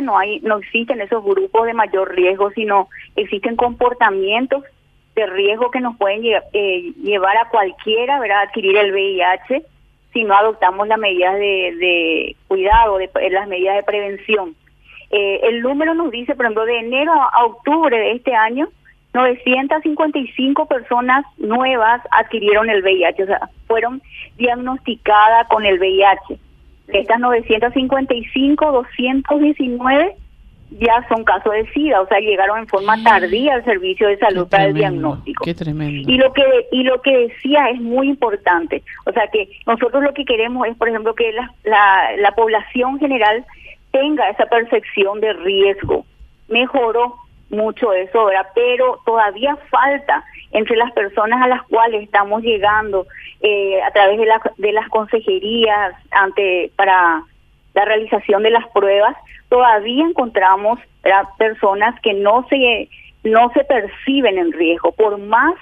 no hay, no existen esos grupos de mayor riesgo, sino existen comportamientos de riesgo que nos pueden eh, llevar a cualquiera ¿verdad? a adquirir el VIH si no adoptamos las medidas de, cuidado, de, las medidas de prevención. Eh, el número nos dice, por ejemplo, de enero a octubre de este año, 955 personas nuevas adquirieron el VIH, o sea, fueron diagnosticadas con el VIH. De estas 955, 219 ya son casos de SIDA, o sea, llegaron en forma tardía al servicio de salud para el diagnóstico. Qué tremendo. Y lo que y lo que decía es muy importante, o sea, que nosotros lo que queremos es, por ejemplo, que la, la, la población general tenga esa percepción de riesgo. Mejoró mucho eso, ¿verdad? Pero todavía falta entre las personas a las cuales estamos llegando eh, a través de, la, de las consejerías ante para la realización de las pruebas, todavía encontramos personas que no se no se perciben en riesgo, por más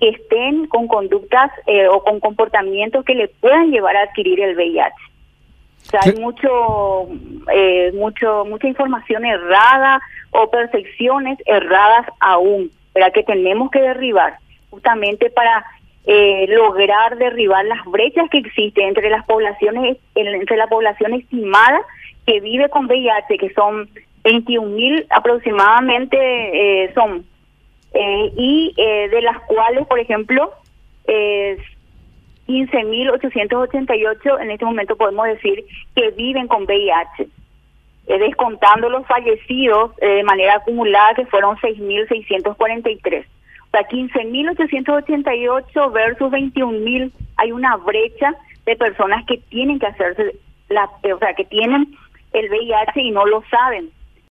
que estén con conductas eh, o con comportamientos que le puedan llevar a adquirir el VIH. O sea, hay mucho, eh, mucho, mucha información errada o percepciones erradas aún, que tenemos que derribar justamente para eh, lograr derribar las brechas que existen entre las poblaciones, entre la población estimada que vive con VIH, que son 21 mil aproximadamente eh, son, eh, y de las cuales, por ejemplo, eh, 15.888 en este momento podemos decir que viven con VIH, eh, descontando los fallecidos eh, de manera acumulada que fueron 6.643. Sea, 15.888 versus 21.000, hay una brecha de personas que tienen que hacerse, la, o sea, que tienen el VIH y no lo saben.